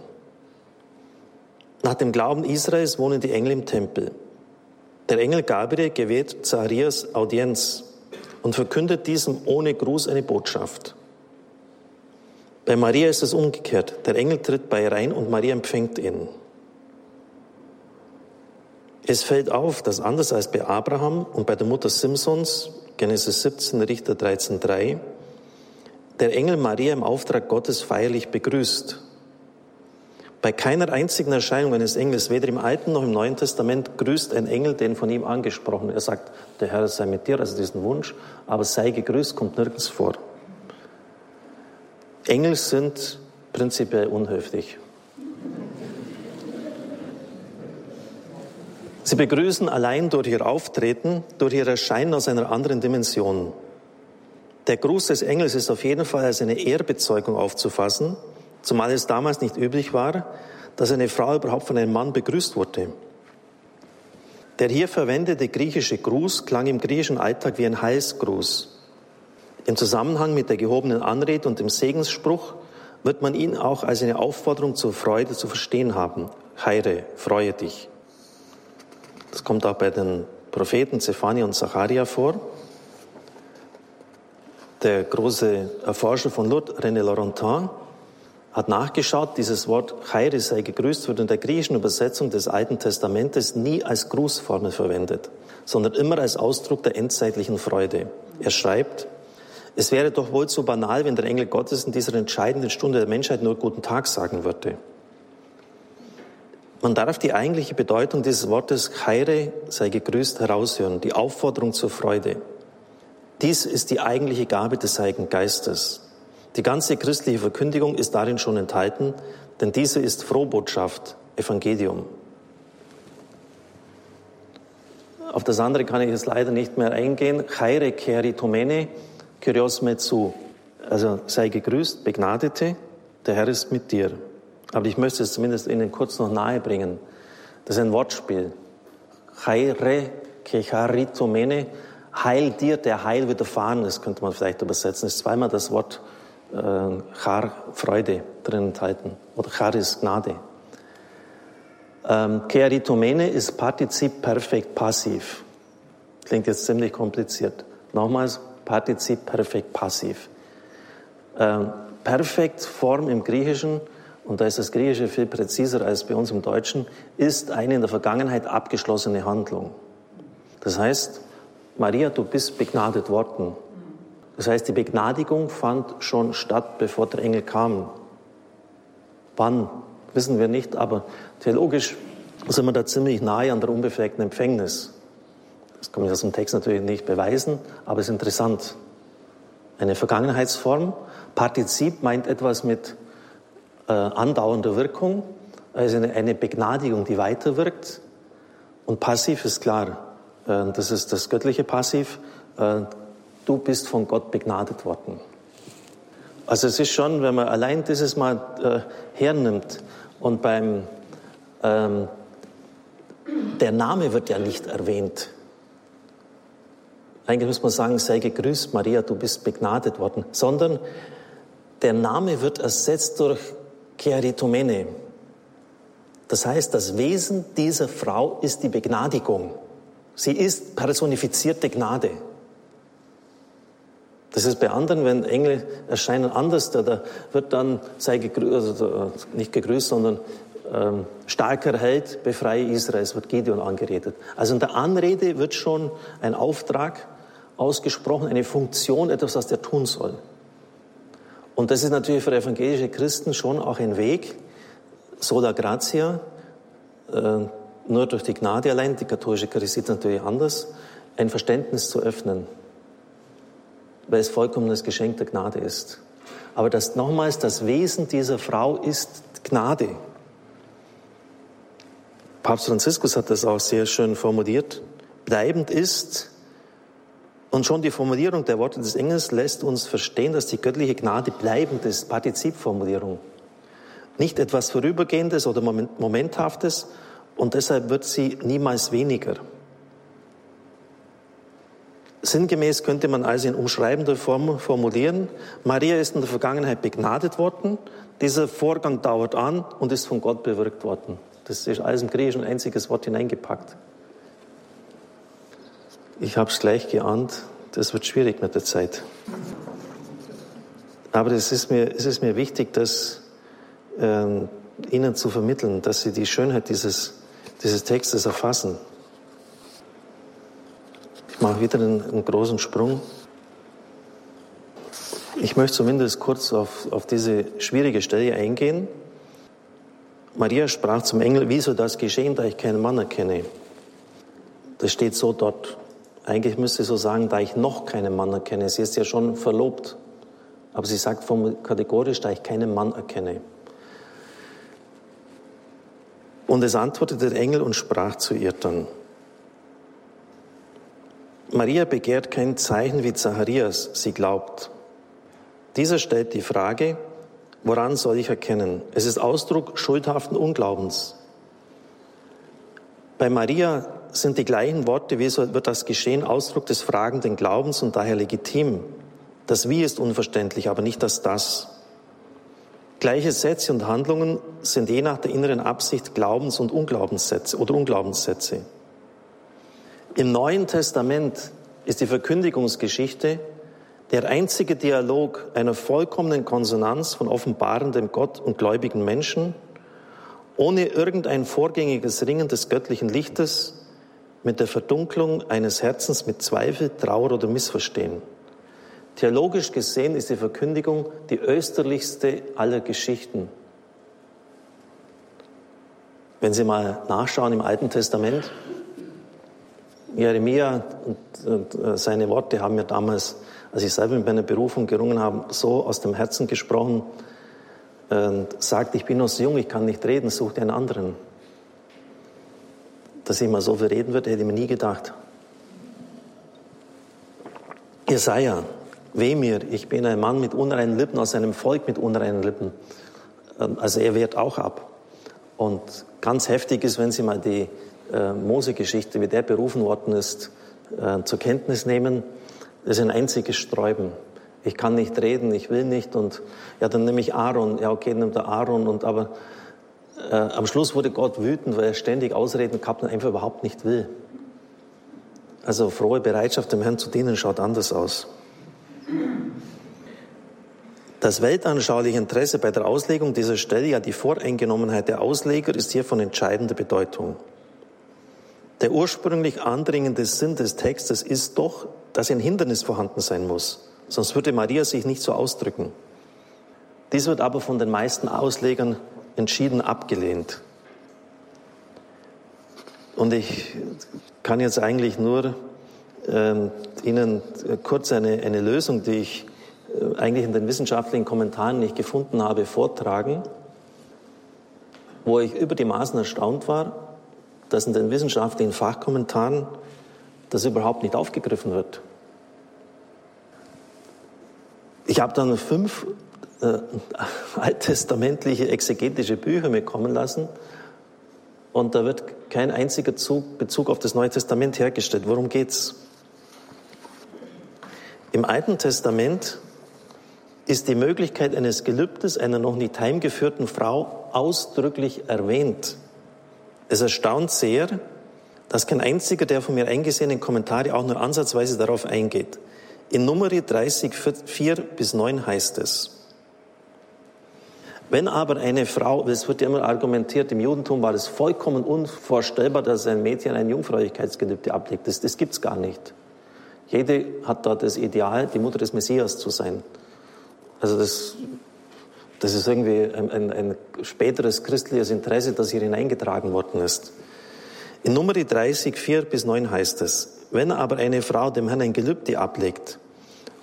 Nach dem Glauben Israels wohnen die Engel im Tempel. Der Engel Gabriel gewährt Zacharias Audienz und verkündet diesem ohne Gruß eine Botschaft. Bei Maria ist es umgekehrt. Der Engel tritt bei ihr rein und Maria empfängt ihn. Es fällt auf, dass anders als bei Abraham und bei der Mutter Simsons, Genesis 17, Richter 13,3, der Engel Maria im Auftrag Gottes feierlich begrüßt. Bei keiner einzigen Erscheinung eines Engels, weder im Alten noch im Neuen Testament, grüßt ein Engel den von ihm angesprochen. Er sagt, der Herr sei mit dir, also diesen Wunsch, aber sei gegrüßt, kommt nirgends vor. Engel sind prinzipiell unhöflich. Sie begrüßen allein durch ihr Auftreten, durch ihr Erscheinen aus einer anderen Dimension. Der Gruß des Engels ist auf jeden Fall als eine Ehrbezeugung aufzufassen, zumal es damals nicht üblich war, dass eine Frau überhaupt von einem Mann begrüßt wurde. Der hier verwendete griechische Gruß klang im griechischen Alltag wie ein Heilsgruß. Im Zusammenhang mit der gehobenen Anrede und dem Segensspruch wird man ihn auch als eine Aufforderung zur Freude zu verstehen haben. Heire, freue dich. Das kommt auch bei den Propheten Zephania und Zacharia vor. Der große Erforscher von Lourdes, René Laurentin, hat nachgeschaut, dieses Wort Chaire sei gegrüßt wird in der griechischen Übersetzung des Alten Testamentes nie als Grußformel verwendet, sondern immer als Ausdruck der endzeitlichen Freude. Er schreibt, es wäre doch wohl zu banal, wenn der Engel Gottes in dieser entscheidenden Stunde der Menschheit nur guten Tag sagen würde. Man darf die eigentliche Bedeutung dieses Wortes Chaire sei gegrüßt heraushören, die Aufforderung zur Freude. Dies ist die eigentliche Gabe des Heiligen Geistes. Die ganze christliche Verkündigung ist darin schon enthalten, denn diese ist Frohbotschaft, Evangelium. Auf das andere kann ich jetzt leider nicht mehr eingehen. Chaire keritomene, kyrios me zu. Also sei gegrüßt, Begnadete, der Herr ist mit dir. Aber ich möchte es zumindest Ihnen kurz noch nahe bringen. Das ist ein Wortspiel. Chaire kecharitomene, heil dir, der Heil widerfahren ist, könnte man vielleicht übersetzen. Das ist zweimal das Wort äh, Char, Freude drin enthalten. Oder Char ist Gnade. Ähm, Keritomene ist Partizip Perfekt Passiv. Klingt jetzt ziemlich kompliziert. Nochmals, Partizip Perfekt Passiv. Ähm, perfekt Form im Griechischen, und da ist das Griechische viel präziser als bei uns im Deutschen, ist eine in der Vergangenheit abgeschlossene Handlung. Das heißt, Maria, du bist begnadet worden. Das heißt, die Begnadigung fand schon statt, bevor der Engel kam. Wann, wissen wir nicht, aber theologisch sind wir da ziemlich nahe an der unbefleckten Empfängnis. Das kann man aus dem Text natürlich nicht beweisen, aber es ist interessant. Eine Vergangenheitsform. Partizip meint etwas mit äh, andauernder Wirkung, also eine, eine Begnadigung, die weiterwirkt. Und Passiv ist klar, äh, das ist das göttliche Passiv. Äh, du bist von Gott begnadet worden. Also es ist schon, wenn man allein dieses Mal äh, hernimmt und beim ähm, der Name wird ja nicht erwähnt. Eigentlich muss man sagen, sei gegrüßt, Maria, du bist begnadet worden, sondern der Name wird ersetzt durch Keritomene. Das heißt, das Wesen dieser Frau ist die Begnadigung. Sie ist personifizierte Gnade. Das ist bei anderen, wenn Engel erscheinen, anders. Da, wird dann, sei gegrüßt, also nicht gegrüßt, sondern ähm, starker Held, befreie Israels, wird Gideon angeredet. Also in der Anrede wird schon ein Auftrag ausgesprochen, eine Funktion, etwas, was der tun soll. Und das ist natürlich für evangelische Christen schon auch ein Weg, sola gratia, äh, nur durch die Gnade allein, die katholische Kirche sieht natürlich anders, ein Verständnis zu öffnen, weil es vollkommenes Geschenk der Gnade ist. Aber das nochmals, das Wesen dieser Frau ist Gnade. Papst Franziskus hat das auch sehr schön formuliert. Bleibend ist, und schon die Formulierung der Worte des Engels lässt uns verstehen, dass die göttliche Gnade bleibend ist, Partizipformulierung. Nicht etwas Vorübergehendes oder Momenthaftes, und deshalb wird sie niemals weniger. Sinngemäß könnte man also in umschreibender Form formulieren, Maria ist in der Vergangenheit begnadet worden, dieser Vorgang dauert an und ist von Gott bewirkt worden. Das ist alles im Griechischen ein einziges Wort hineingepackt. Ich habe es gleich geahnt, das wird schwierig mit der Zeit. Aber es ist mir, es ist mir wichtig, das äh, Ihnen zu vermitteln, dass Sie die Schönheit dieses dieses Textes erfassen. Ich mache wieder einen, einen großen Sprung. Ich möchte zumindest kurz auf, auf diese schwierige Stelle eingehen. Maria sprach zum Engel, wie soll das geschehen, da ich keinen Mann erkenne? Das steht so dort. Eigentlich müsste ich so sagen, da ich noch keinen Mann erkenne. Sie ist ja schon verlobt. Aber sie sagt kategorisch, da ich keinen Mann erkenne. Und es antwortete der Engel und sprach zu ihr dann, Maria begehrt kein Zeichen wie Zacharias, sie glaubt. Dieser stellt die Frage, woran soll ich erkennen? Es ist Ausdruck schuldhaften Unglaubens. Bei Maria sind die gleichen Worte, wie wird das geschehen, Ausdruck des fragenden Glaubens und daher legitim. Das Wie ist unverständlich, aber nicht das Das. Gleiche Sätze und Handlungen sind je nach der inneren Absicht Glaubens- und Unglaubenssätze oder Unglaubenssätze. Im Neuen Testament ist die Verkündigungsgeschichte der einzige Dialog einer vollkommenen Konsonanz von offenbarendem Gott und gläubigen Menschen, ohne irgendein vorgängiges Ringen des göttlichen Lichtes mit der Verdunklung eines Herzens mit Zweifel, Trauer oder Missverstehen. Theologisch gesehen ist die Verkündigung die österlichste aller Geschichten. Wenn Sie mal nachschauen im Alten Testament, Jeremia und, äh, seine Worte haben mir damals, als ich selber mit meiner Berufung gerungen habe, so aus dem Herzen gesprochen und sagt, ich bin noch so jung, ich kann nicht reden, such dir einen anderen. Dass ich mal so viel reden würde, hätte ich mir nie gedacht. Jesaja, Weh mir, ich bin ein Mann mit unreinen Lippen, aus einem Volk mit unreinen Lippen. Ähm, also er wehrt auch ab. Und ganz heftig ist, wenn Sie mal die äh, Mose-Geschichte, wie der berufen worden ist, äh, zur Kenntnis nehmen. Das ist ein einziges Sträuben. Ich kann nicht reden, ich will nicht. Und ja, dann nehme ich Aaron. Ja, okay, nimmt er Aaron. Und aber äh, am Schluss wurde Gott wütend, weil er ständig Ausreden gehabt und einfach überhaupt nicht will. Also frohe Bereitschaft, dem Herrn zu dienen, schaut anders aus. Das weltanschauliche Interesse bei der Auslegung dieser Stelle, ja die Voreingenommenheit der Ausleger, ist hier von entscheidender Bedeutung. Der ursprünglich andringende Sinn des Textes ist doch, dass ein Hindernis vorhanden sein muss. Sonst würde Maria sich nicht so ausdrücken. Dies wird aber von den meisten Auslegern entschieden abgelehnt. Und ich kann jetzt eigentlich nur äh, Ihnen kurz eine, eine Lösung, die ich äh, eigentlich in den wissenschaftlichen Kommentaren nicht gefunden habe, vortragen, wo ich über die Maßen erstaunt war, dass in den wissenschaftlichen Fachkommentaren das überhaupt nicht aufgegriffen wird. Ich habe dann fünf äh, alttestamentliche exegetische Bücher mir kommen lassen und da wird kein einziger Zug, Bezug auf das Neue Testament hergestellt. Worum geht's? Im Alten Testament ist die Möglichkeit eines Gelübdes einer noch nicht heimgeführten Frau ausdrücklich erwähnt. Es erstaunt sehr, dass kein einziger der von mir eingesehenen Kommentare auch nur ansatzweise darauf eingeht. In Numeri 30, 4 bis 9 heißt es, wenn aber eine Frau, es wird ja immer argumentiert, im Judentum war es vollkommen unvorstellbar, dass ein Mädchen ein Jungfräulichkeitsgelübde ablegt. Das, das gibt es gar nicht. Jede hat da das Ideal, die Mutter des Messias zu sein. Also das, das ist irgendwie ein, ein, ein späteres christliches Interesse, das hier hineingetragen worden ist. In Nummer 30, 4 bis 9 heißt es, wenn aber eine Frau dem Herrn ein Gelübde ablegt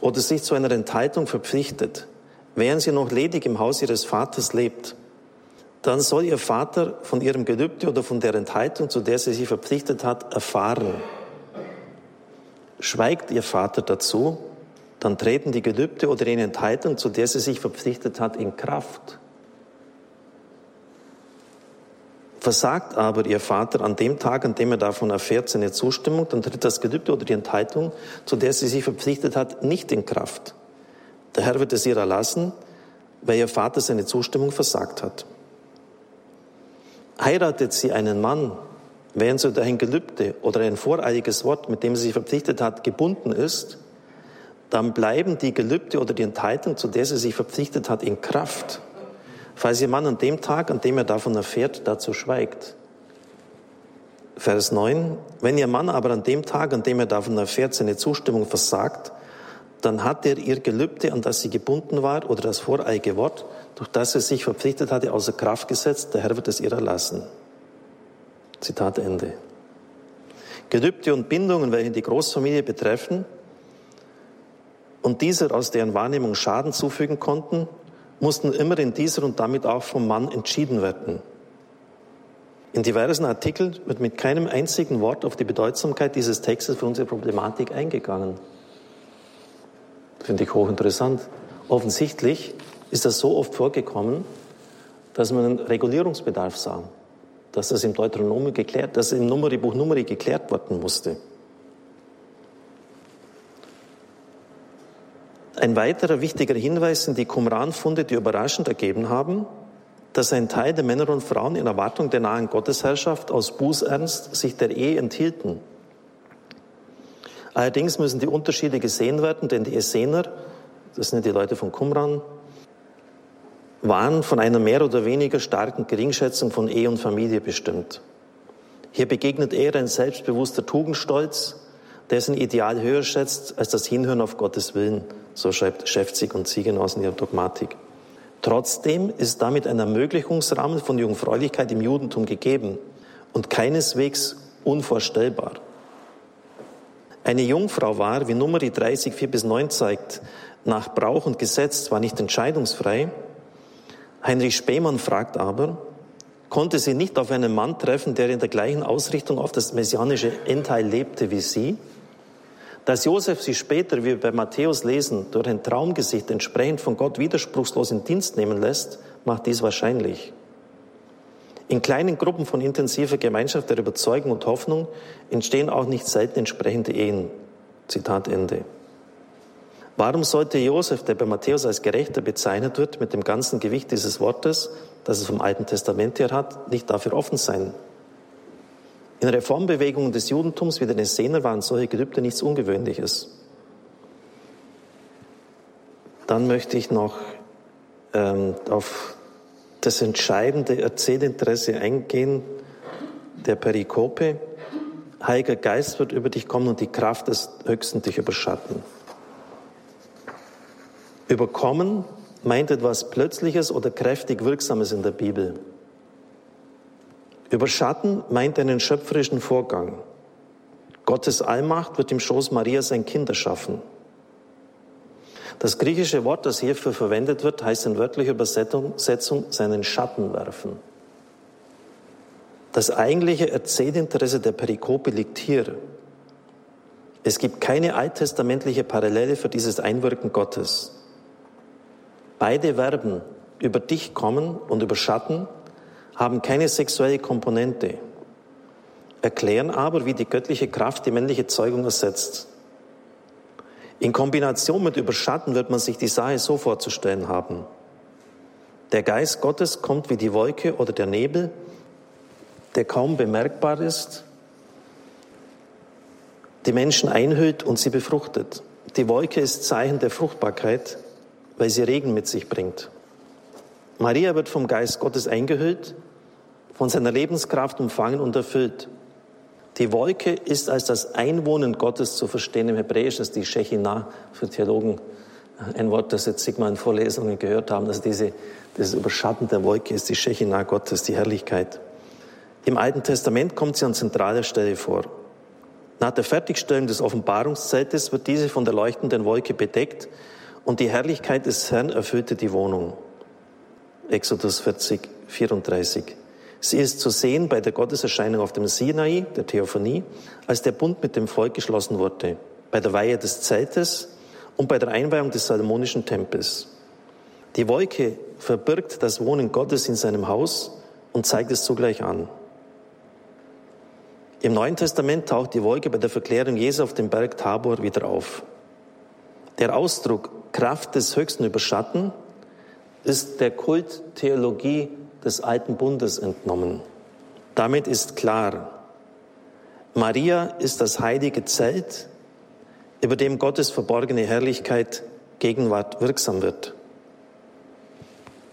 oder sich zu einer Enthaltung verpflichtet, während sie noch ledig im Haus ihres Vaters lebt, dann soll ihr Vater von ihrem Gelübde oder von der Enthaltung, zu der sie sich verpflichtet hat, erfahren. Schweigt ihr Vater dazu, dann treten die Gelübde oder die Enthaltung, zu der sie sich verpflichtet hat, in Kraft. Versagt aber ihr Vater an dem Tag, an dem er davon erfährt, seine Zustimmung, dann tritt das Gelübde oder die Enthaltung, zu der sie sich verpflichtet hat, nicht in Kraft. Der Herr wird es ihr erlassen, weil ihr Vater seine Zustimmung versagt hat. Heiratet sie einen Mann, während sie durch ein Gelübde oder ein voreiliges Wort, mit dem sie sich verpflichtet hat, gebunden ist, dann bleiben die Gelübde oder die Enthaltung, zu der sie sich verpflichtet hat, in Kraft falls ihr Mann an dem Tag, an dem er davon erfährt, dazu schweigt. Vers 9. Wenn ihr Mann aber an dem Tag, an dem er davon erfährt, seine Zustimmung versagt, dann hat er ihr Gelübde, an das sie gebunden war, oder das voreilige Wort, durch das er sich verpflichtet hatte, außer Kraft gesetzt, der Herr wird es ihr erlassen. Zitat Ende. Gelübde und Bindungen, welche die Großfamilie betreffen und dieser aus deren Wahrnehmung Schaden zufügen konnten, mussten immer in dieser und damit auch vom Mann entschieden werden. In diversen Artikeln wird mit keinem einzigen Wort auf die Bedeutsamkeit dieses Textes für unsere Problematik eingegangen. Finde ich hochinteressant. Offensichtlich ist das so oft vorgekommen, dass man einen Regulierungsbedarf sah, dass das im Deuteronomium geklärt, dass im Numeri-Buch Numeri geklärt werden musste. Ein weiterer wichtiger Hinweis sind die Qumran-Funde, die überraschend ergeben haben, dass ein Teil der Männer und Frauen in Erwartung der nahen Gottesherrschaft aus Bußernst sich der Ehe enthielten. Allerdings müssen die Unterschiede gesehen werden, denn die Essener, das sind die Leute von Qumran, waren von einer mehr oder weniger starken Geringschätzung von Ehe und Familie bestimmt. Hier begegnet eher ein selbstbewusster Tugendstolz, dessen Ideal höher schätzt als das Hinhören auf Gottes Willen, so schreibt Schäfzig und Ziegenhaus in ihrer Dogmatik. Trotzdem ist damit ein Ermöglichungsrahmen von Jungfräulichkeit im Judentum gegeben und keineswegs unvorstellbar. Eine Jungfrau war, wie Nummer 30, 4 bis 9 zeigt, nach Brauch und Gesetz zwar nicht entscheidungsfrei. Heinrich Spemann fragt aber, konnte sie nicht auf einen Mann treffen, der in der gleichen Ausrichtung auf das messianische Endteil lebte wie sie? Dass Josef sie später, wie wir bei Matthäus lesen, durch ein Traumgesicht entsprechend von Gott widerspruchslos in Dienst nehmen lässt, macht dies wahrscheinlich. In kleinen Gruppen von intensiver Gemeinschaft der Überzeugung und Hoffnung entstehen auch nicht selten entsprechende Ehen. Zitat Ende. Warum sollte Josef, der bei Matthäus als Gerechter bezeichnet wird, mit dem ganzen Gewicht dieses Wortes, das es vom Alten Testament her hat, nicht dafür offen sein? In Reformbewegungen des Judentums wie den Essener waren solche Gelübde nichts Ungewöhnliches. Dann möchte ich noch ähm, auf das entscheidende Erzählinteresse eingehen der Perikope. Heiliger Geist wird über dich kommen und die Kraft des Höchsten dich überschatten. Überkommen meint etwas Plötzliches oder kräftig Wirksames in der Bibel. Überschatten meint einen schöpferischen Vorgang. Gottes Allmacht wird im Schoß Marias ein Kind erschaffen. Das griechische Wort, das hierfür verwendet wird, heißt in wörtlicher Übersetzung seinen Schatten werfen. Das eigentliche Erzählinteresse der Perikope liegt hier. Es gibt keine alttestamentliche Parallele für dieses Einwirken Gottes. Beide Verben über dich kommen und überschatten haben keine sexuelle Komponente, erklären aber, wie die göttliche Kraft die männliche Zeugung ersetzt. In Kombination mit Überschatten wird man sich die Sache so vorzustellen haben. Der Geist Gottes kommt wie die Wolke oder der Nebel, der kaum bemerkbar ist, die Menschen einhüllt und sie befruchtet. Die Wolke ist Zeichen der Fruchtbarkeit, weil sie Regen mit sich bringt. Maria wird vom Geist Gottes eingehüllt, von seiner Lebenskraft umfangen und erfüllt. Die Wolke ist als das Einwohnen Gottes zu verstehen. Im Hebräischen ist die Shechinah für Theologen ein Wort, das jetzt Sigmar in Vorlesungen gehört haben. Also diese, dieses Überschatten der Wolke ist die Shechinah Gottes, die Herrlichkeit. Im Alten Testament kommt sie an zentraler Stelle vor. Nach der Fertigstellung des Offenbarungszeltes wird diese von der leuchtenden Wolke bedeckt und die Herrlichkeit des Herrn erfüllte die Wohnung. Exodus 40, 34. Sie ist zu sehen bei der Gotteserscheinung auf dem Sinai, der Theophanie, als der Bund mit dem Volk geschlossen wurde, bei der Weihe des Zeltes und bei der Einweihung des Salomonischen Tempels. Die Wolke verbirgt das Wohnen Gottes in seinem Haus und zeigt es zugleich an. Im Neuen Testament taucht die Wolke bei der Verklärung Jesu auf dem Berg Tabor wieder auf. Der Ausdruck Kraft des Höchsten überschatten ist der Kulttheologie des alten Bundes entnommen. Damit ist klar, Maria ist das heilige Zelt, über dem Gottes verborgene Herrlichkeit Gegenwart wirksam wird.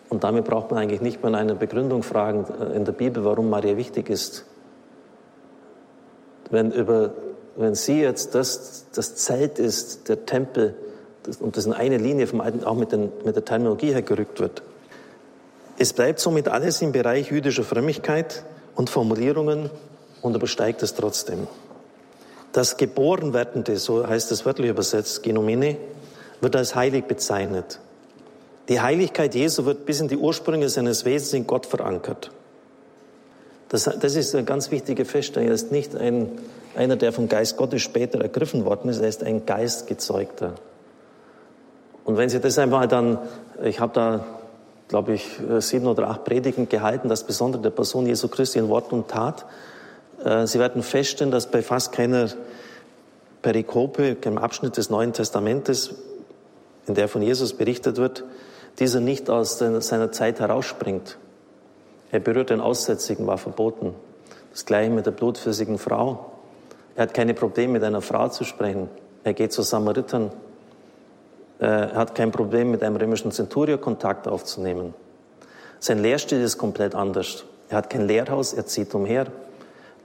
Und damit braucht man eigentlich nicht mehr eine Begründung fragen äh, in der Bibel, warum Maria wichtig ist. Wenn, über, wenn sie jetzt das, das Zelt ist, der Tempel, das, und das in eine Linie vom Alten auch mit, den, mit der Terminologie hergerückt wird, es bleibt somit alles im Bereich jüdischer Frömmigkeit und Formulierungen und übersteigt es trotzdem. Das Geborenwerdende, so heißt es wörtlich übersetzt, Genomene, wird als heilig bezeichnet. Die Heiligkeit Jesu wird bis in die Ursprünge seines Wesens in Gott verankert. Das, das ist eine ganz wichtige Feststellung. Er ist nicht ein, einer, der vom Geist Gottes später ergriffen worden ist, er ist ein Geistgezeugter. Und wenn Sie das einmal dann, ich habe da glaube ich, äh, sieben oder acht Predigen gehalten, das Besondere der Person Jesu Christi in Wort und Tat. Äh, Sie werden feststellen, dass bei fast keiner Perikope, keinem Abschnitt des Neuen Testamentes, in der von Jesus berichtet wird, dieser nicht aus seiner Zeit herausspringt. Er berührt den Aussätzigen, war verboten. Das gleiche mit der blutflüssigen Frau. Er hat keine Probleme, mit einer Frau zu sprechen. Er geht zu Samaritern. Äh, er hat kein Problem, mit einem römischen Zenturier Kontakt aufzunehmen. Sein Lehrstil ist komplett anders. Er hat kein Lehrhaus, er zieht umher.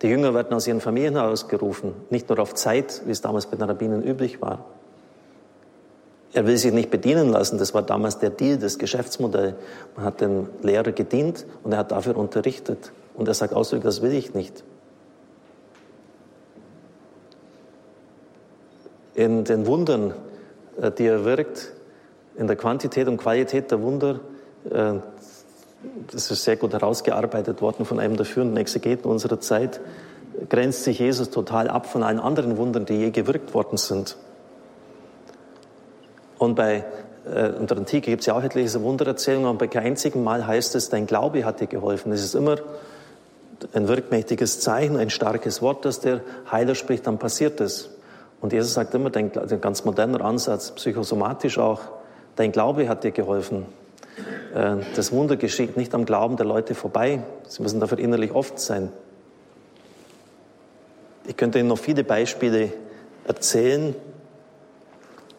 Die Jünger werden aus ihren Familien herausgerufen, nicht nur auf Zeit, wie es damals bei den Rabbinen üblich war. Er will sich nicht bedienen lassen, das war damals der Deal, das Geschäftsmodell. Man hat dem Lehrer gedient und er hat dafür unterrichtet. Und er sagt ausdrücklich, das will ich nicht. In den Wundern äh, die er wirkt, in der Quantität und Qualität der Wunder, äh, das ist sehr gut herausgearbeitet worden von einem der führenden Exegeten unserer Zeit, grenzt sich Jesus total ab von allen anderen Wundern, die je gewirkt worden sind. Und bei äh, in der Antike gibt es ja auch etliche Wundererzählungen, aber bei keinem einzigen Mal heißt es, dein Glaube hat dir geholfen. Es ist immer ein wirkmächtiges Zeichen, ein starkes Wort, das der Heiler spricht, dann passiert es. Und Jesus sagt immer, dein, ein ganz moderner Ansatz, psychosomatisch auch, dein Glaube hat dir geholfen. Äh, das Wunder geschieht nicht am Glauben der Leute vorbei. Sie müssen dafür innerlich oft sein. Ich könnte Ihnen noch viele Beispiele erzählen.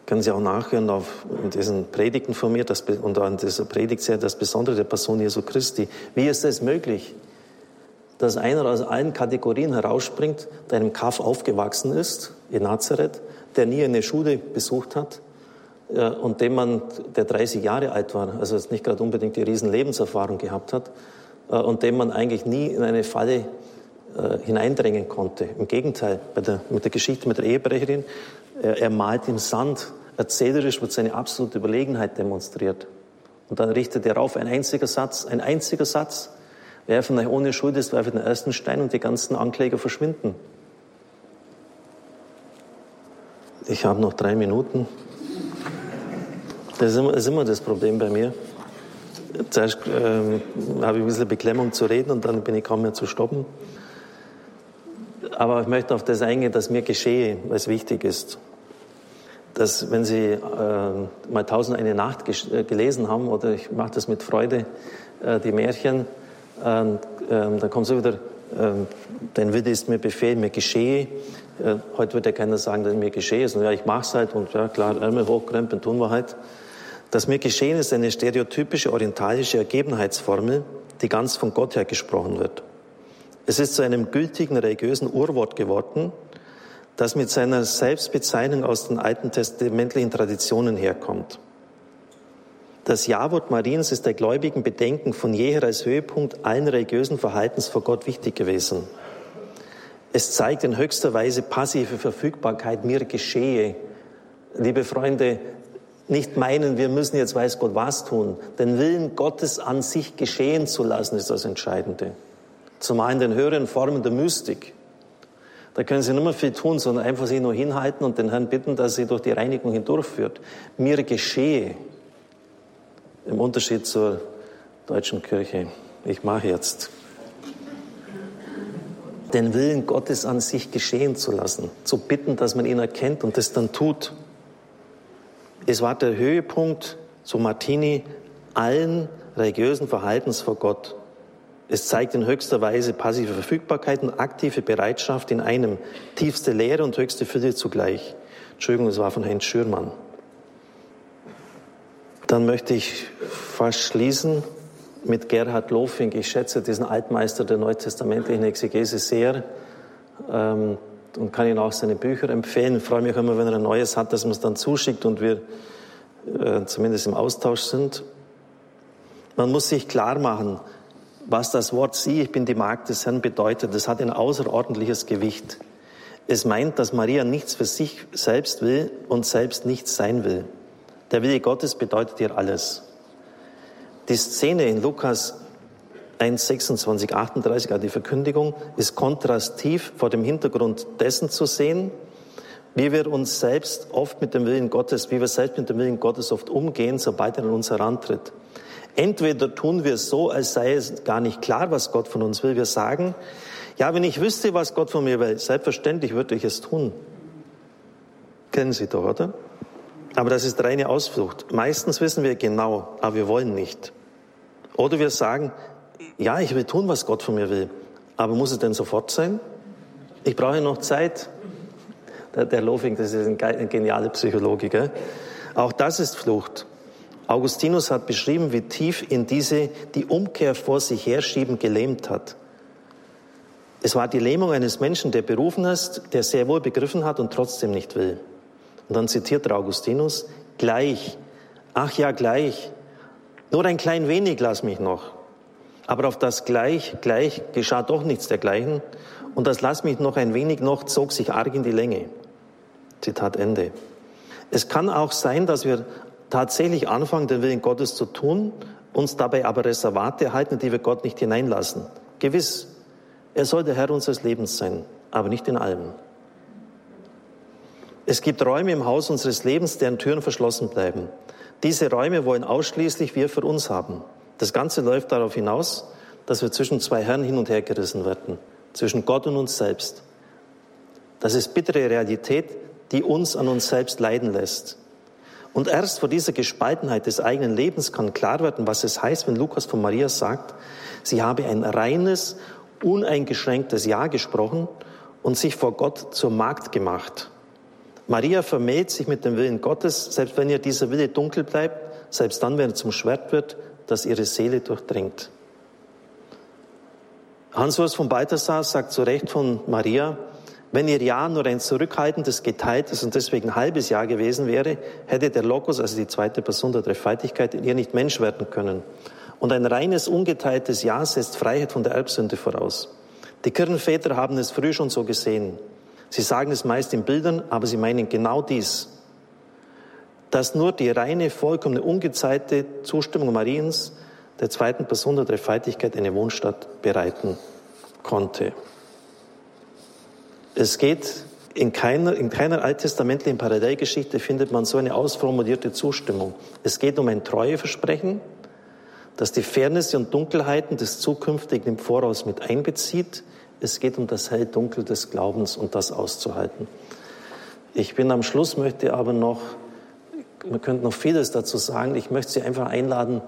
Können Sie auch nachhören auf diesen Predigten von mir das, und an dieser Predigtserie das Besondere der Person Jesu Christi. Wie ist es möglich, dass einer aus allen Kategorien herausspringt, der einem Kaff aufgewachsen ist, in Nazareth, der nie eine Schule besucht hat äh, und dem man, der 30 Jahre alt war, also nicht gerade unbedingt die riesen Lebenserfahrung gehabt hat äh, und dem man eigentlich nie in eine Falle äh, hineindrängen konnte. Im Gegenteil, bei der, mit der Geschichte mit der Ehebrecherin, er, er malt im Sand, erzählerisch wird seine absolute Überlegenheit demonstriert. Und dann richtet er auf ein einziger Satz, ein einziger Satz, Wer von euch ohne Schuld ist, werfe den ersten Stein und die ganzen Ankläger verschwinden. Ich habe noch drei Minuten. Das ist immer das, ist immer das Problem bei mir. Zuerst ähm, habe ich ein bisschen Beklemmung zu reden und dann bin ich kaum mehr zu stoppen. Aber ich möchte auf das eingehen, dass mir geschehe, was wichtig ist. Dass, wenn Sie äh, mal Tausend eine Nacht äh, gelesen haben, oder ich mache das mit Freude, äh, die Märchen, ähm, ähm, dann kommt so wieder, ähm, dein Wille ist mir Befehl, mir geschehe. Äh, heute wird ja keiner sagen, dass mir geschehe, sondern ja, ich mach's halt und ja, klar, Ärmel hochkrempeln tun wir halt. Das mir geschehen ist eine stereotypische orientalische Ergebenheitsformel, die ganz von Gott her gesprochen wird. Es ist zu einem gültigen religiösen Urwort geworden, das mit seiner Selbstbezeichnung aus den alten testamentlichen Traditionen herkommt. Das Ja-Wort Mariens ist der gläubigen Bedenken von jeher als Höhepunkt allen religiösen Verhaltens vor Gott wichtig gewesen. Es zeigt in höchster Weise passive Verfügbarkeit, mir geschehe. Liebe Freunde, nicht meinen, wir müssen jetzt weiß Gott was tun. Den Willen Gottes an sich geschehen zu lassen, ist das Entscheidende. Zumal in den höheren Formen der Mystik. Da können Sie nicht mehr viel tun, sondern einfach sich nur hinhalten und den Herrn bitten, dass er Sie durch die Reinigung hindurchführt. Mir geschehe im Unterschied zur deutschen Kirche. Ich mache jetzt. Den Willen Gottes an sich geschehen zu lassen, zu bitten, dass man ihn erkennt und das dann tut. Es war der Höhepunkt, so Martini, allen religiösen Verhaltens vor Gott. Es zeigt in höchster Weise passive Verfügbarkeit und aktive Bereitschaft in einem, tiefste Lehre und höchste Fülle zugleich. Entschuldigung, das war von Heinz Schürmann. Dann möchte ich fast schließen mit Gerhard Lofink. Ich schätze diesen Altmeister der neutestamentlichen Exegese sehr ähm, und kann Ihnen auch seine Bücher empfehlen. Ich freue mich immer, wenn er ein neues hat, dass man es dann zuschickt und wir äh, zumindest im Austausch sind. Man muss sich klar machen, was das Wort Sie, ich bin die Magd des Herrn bedeutet. Das hat ein außerordentliches Gewicht. Es meint, dass Maria nichts für sich selbst will und selbst nichts sein will. Der Wille Gottes bedeutet hier alles. Die Szene in Lukas 1, 26, 38, also die Verkündigung, ist kontrastiv vor dem Hintergrund dessen zu sehen, wie wir uns selbst oft mit dem Willen Gottes, wie wir selbst mit dem Willen Gottes oft umgehen, sobald er an uns herantritt. Entweder tun wir so, als sei es gar nicht klar, was Gott von uns will. Wir sagen, ja, wenn ich wüsste, was Gott von mir will, selbstverständlich würde ich es tun. Kennen Sie doch, oder? Aber das ist reine Ausflucht. Meistens wissen wir genau, aber wir wollen nicht. Oder wir sagen, ja, ich will tun, was Gott von mir will. Aber muss es denn sofort sein? Ich brauche noch Zeit. Der, der Lofing, das ist ein, ein genialer Psychologe. Gell? Auch das ist Flucht. Augustinus hat beschrieben, wie tief in diese die Umkehr vor sich herschieben gelähmt hat. Es war die Lähmung eines Menschen, der berufen ist, der sehr wohl begriffen hat und trotzdem nicht will. Und dann zitiert der Augustinus, gleich, ach ja, gleich, nur ein klein wenig lass mich noch. Aber auf das gleich, gleich geschah doch nichts dergleichen. Und das lass mich noch ein wenig noch zog sich arg in die Länge. Zitat Ende. Es kann auch sein, dass wir tatsächlich anfangen, den Willen Gottes zu tun, uns dabei aber Reservate erhalten, die wir Gott nicht hineinlassen. Gewiss, er soll der Herr unseres Lebens sein, aber nicht in allem. Es gibt Räume im Haus unseres Lebens, deren Türen verschlossen bleiben. Diese Räume wollen ausschließlich wir für uns haben. Das Ganze läuft darauf hinaus, dass wir zwischen zwei Herren hin und her gerissen werden, zwischen Gott und uns selbst. Das ist bittere Realität, die uns an uns selbst leiden lässt. Und erst vor dieser Gespaltenheit des eigenen Lebens kann klar werden, was es heißt, wenn Lukas von Maria sagt, sie habe ein reines, uneingeschränktes Ja gesprochen und sich vor Gott zur Magd gemacht. Maria vermählt sich mit dem Willen Gottes, selbst wenn ihr dieser Wille dunkel bleibt, selbst dann, wenn er zum Schwert wird, das ihre Seele durchdringt. Hans-Urs von Balthasar sagt zu Recht von Maria, wenn ihr Jahr nur ein zurückhaltendes, geteiltes und deswegen ein halbes Jahr gewesen wäre, hätte der Logos, also die zweite Person der Dreifaltigkeit, in ihr nicht Mensch werden können. Und ein reines, ungeteiltes Jahr setzt Freiheit von der Erbsünde voraus. Die Kirchenväter haben es früh schon so gesehen. Sie sagen es meist in Bildern, aber sie meinen genau dies. Dass nur die reine, vollkommene, ungezeilte Zustimmung Mariens der zweiten Person der Dreifaltigkeit eine Wohnstadt bereiten konnte. Es geht in keiner, in keiner alttestamentlichen Parallelgeschichte findet man so eine ausformulierte Zustimmung. Es geht um ein Treueversprechen, das die Fairness und Dunkelheiten des Zukünftigen im Voraus mit einbezieht. Es geht um das Hell-Dunkel des Glaubens und das auszuhalten. Ich bin am Schluss, möchte aber noch, man könnte noch vieles dazu sagen. Ich möchte Sie einfach einladen,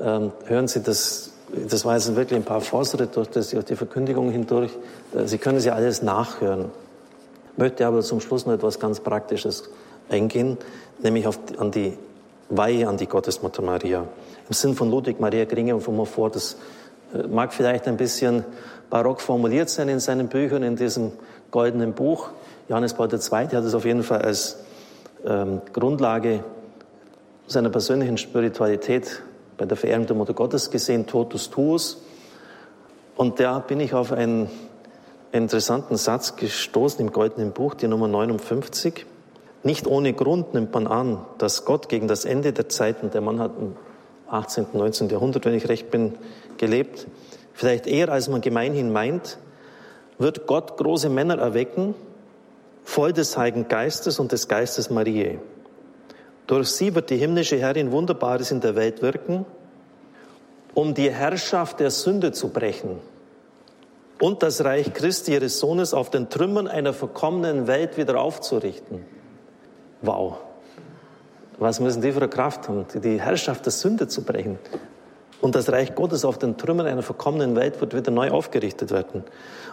ähm, hören Sie das, das war jetzt wirklich ein paar Fortschritte durch, durch die Verkündigung hindurch. Äh, Sie können Sie alles nachhören. Ich möchte aber zum Schluss noch etwas ganz Praktisches eingehen, nämlich auf, an die Weihe an die Gottesmutter Maria. Im Sinn von Ludwig Maria Gringe und von Montfort, das äh, mag vielleicht ein bisschen barock formuliert sein in seinen Büchern, in diesem goldenen Buch. Johannes Paul II. hat es auf jeden Fall als ähm, Grundlage seiner persönlichen Spiritualität bei der Verehrung der Mutter Gottes gesehen, Totus Tuus. Und da bin ich auf einen interessanten Satz gestoßen im Goldenen Buch, die Nummer 59. Nicht ohne Grund nimmt man an, dass Gott gegen das Ende der Zeiten, der Mann hat im 18., 19. Jahrhundert, wenn ich recht bin, gelebt, vielleicht eher als man gemeinhin meint, wird Gott große Männer erwecken, voll des Heiligen Geistes und des Geistes Mariä. Durch sie wird die himmlische Herrin Wunderbares in der Welt wirken, um die Herrschaft der Sünde zu brechen und das Reich Christi ihres Sohnes auf den Trümmern einer verkommenen Welt wieder aufzurichten. Wow. Was müssen die für eine Kraft haben, die Herrschaft der Sünde zu brechen? Und das Reich Gottes auf den Trümmern einer verkommenen Welt wird wieder neu aufgerichtet werden.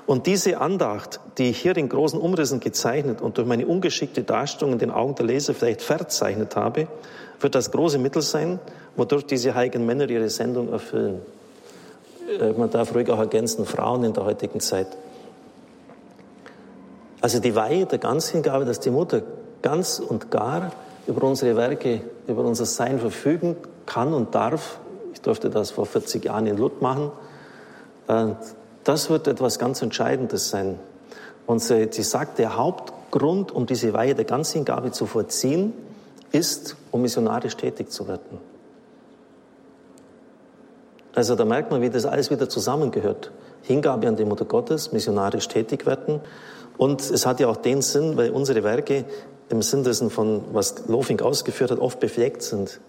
Und diese Andacht, die ich hier in großen Umrissen gezeichnet und durch meine ungeschickte Darstellung in den Augen der Leser vielleicht verzeichnet habe, wird das große Mittel sein, wodurch diese heiligen Männer ihre Sendung erfüllen. Äh, man darf ruhig auch ergänzen, Frauen in der heutigen Zeit. Also die Weihe der Ganzhingabe, dass die Mutter ganz und gar über unsere Werke, über unser Sein verfügen kann und darf, ich durfte das vor 40 Jahren in Lut machen. Äh, das wird etwas ganz Entscheidendes sein. Und sie, sie sagt, der Hauptgrund, um diese Weihe der Ganzhingabe zu vollziehen, ist, um missionarisch tätig zu werden. Also da merkt man, wie das alles wieder zusammengehört. Hingabe an die Mutter Gottes, missionarisch tätig werden. Und es hat ja auch den Sinn, weil unsere Werke im Sinn dessen von, was Lofing ausgeführt hat, oft befleckt sind.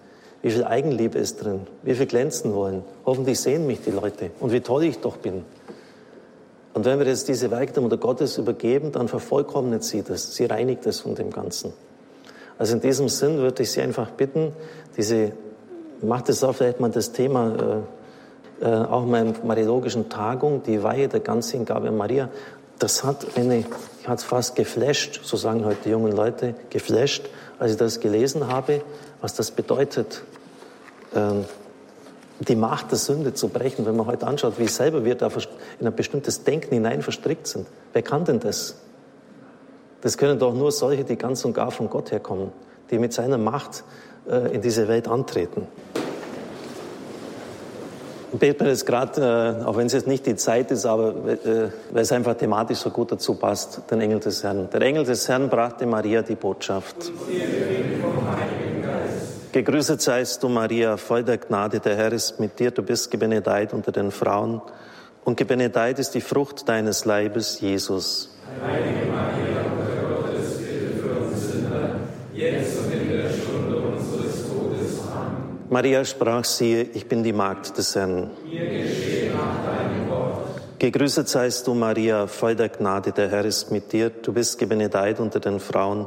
Wie viel Eigenliebe ist drin? Wie viel glänzen wollen? Hoffentlich sehen mich die Leute und wie toll ich doch bin. Und wenn wir jetzt diese Werke Mutter Gottes übergeben, dann vervollkommnet sie das. Sie reinigt es von dem Ganzen. Also in diesem Sinn würde ich Sie einfach bitten, diese, macht es auch vielleicht mal das Thema, äh, äh, auch meiner mariologischen Tagung, die Weihe der Ganzhingabe Maria. Das hat eine, hat fast geflasht, so sagen heute die jungen Leute, geflasht, als ich das gelesen habe, was das bedeutet, die Macht der Sünde zu brechen, wenn man heute anschaut, wie selber wir da in ein bestimmtes Denken hinein verstrickt sind. Wer kann denn das? Das können doch nur solche, die ganz und gar von Gott herkommen, die mit seiner Macht äh, in diese Welt antreten. Ich bete mir jetzt gerade, äh, auch wenn es jetzt nicht die Zeit ist, aber äh, weil es einfach thematisch so gut dazu passt, den Engel des Herrn. Der Engel des Herrn brachte Maria die Botschaft. Gegrüßet seist du, Maria, voll der Gnade, der Herr ist mit dir, du bist gebenedeit unter den Frauen und gebenedeit ist die Frucht deines Leibes, Jesus. Heilige Maria, Mutter Gottes, bitte für uns Sünder, jetzt und in der Stunde unseres Todes. Amen. Maria sprach, siehe, ich bin die Magd des Herrn. Mir geschehe nach deinem Wort. Gegrüßet seist du, Maria, voll der Gnade, der Herr ist mit dir, du bist gebenedeit unter den Frauen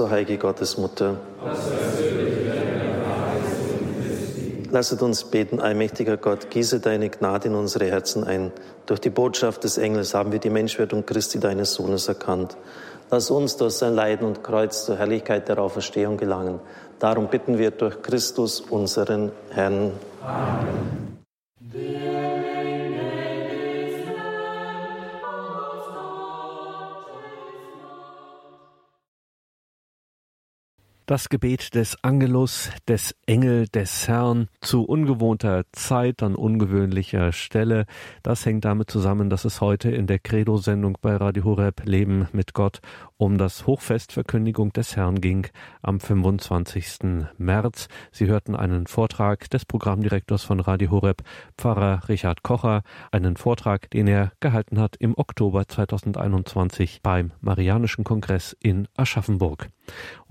o heilige Gottesmutter. Lasset uns beten, allmächtiger Gott, gieße deine Gnade in unsere Herzen ein. Durch die Botschaft des Engels haben wir die Menschwerdung Christi, deines Sohnes, erkannt. Lass uns durch sein Leiden und Kreuz zur Herrlichkeit der Auferstehung gelangen. Darum bitten wir durch Christus, unseren Herrn. Amen. Das Gebet des Angelus, des Engel des Herrn zu ungewohnter Zeit an ungewöhnlicher Stelle, das hängt damit zusammen, dass es heute in der Credo-Sendung bei Radio Horeb Leben mit Gott um das Hochfestverkündigung des Herrn ging am 25. März. Sie hörten einen Vortrag des Programmdirektors von Radio Horeb, Pfarrer Richard Kocher, einen Vortrag, den er gehalten hat im Oktober 2021 beim Marianischen Kongress in Aschaffenburg.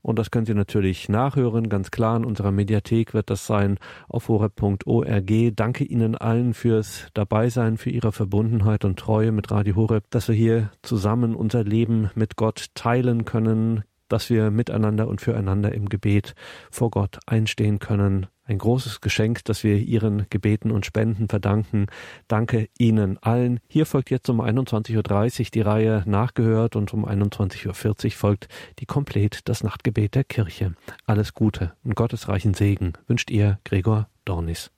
Und das können Sie natürlich nachhören, ganz klar. In unserer Mediathek wird das sein auf horeb.org. Danke Ihnen allen fürs Dabeisein, für Ihre Verbundenheit und Treue mit Radio Horeb, dass wir hier zusammen unser Leben mit Gott teilen können, dass wir miteinander und füreinander im Gebet vor Gott einstehen können. Ein großes Geschenk, das wir Ihren Gebeten und Spenden verdanken. Danke Ihnen allen. Hier folgt jetzt um 21.30 Uhr die Reihe Nachgehört und um 21.40 Uhr folgt die Komplett das Nachtgebet der Kirche. Alles Gute und gottesreichen Segen wünscht Ihr Gregor Dornis.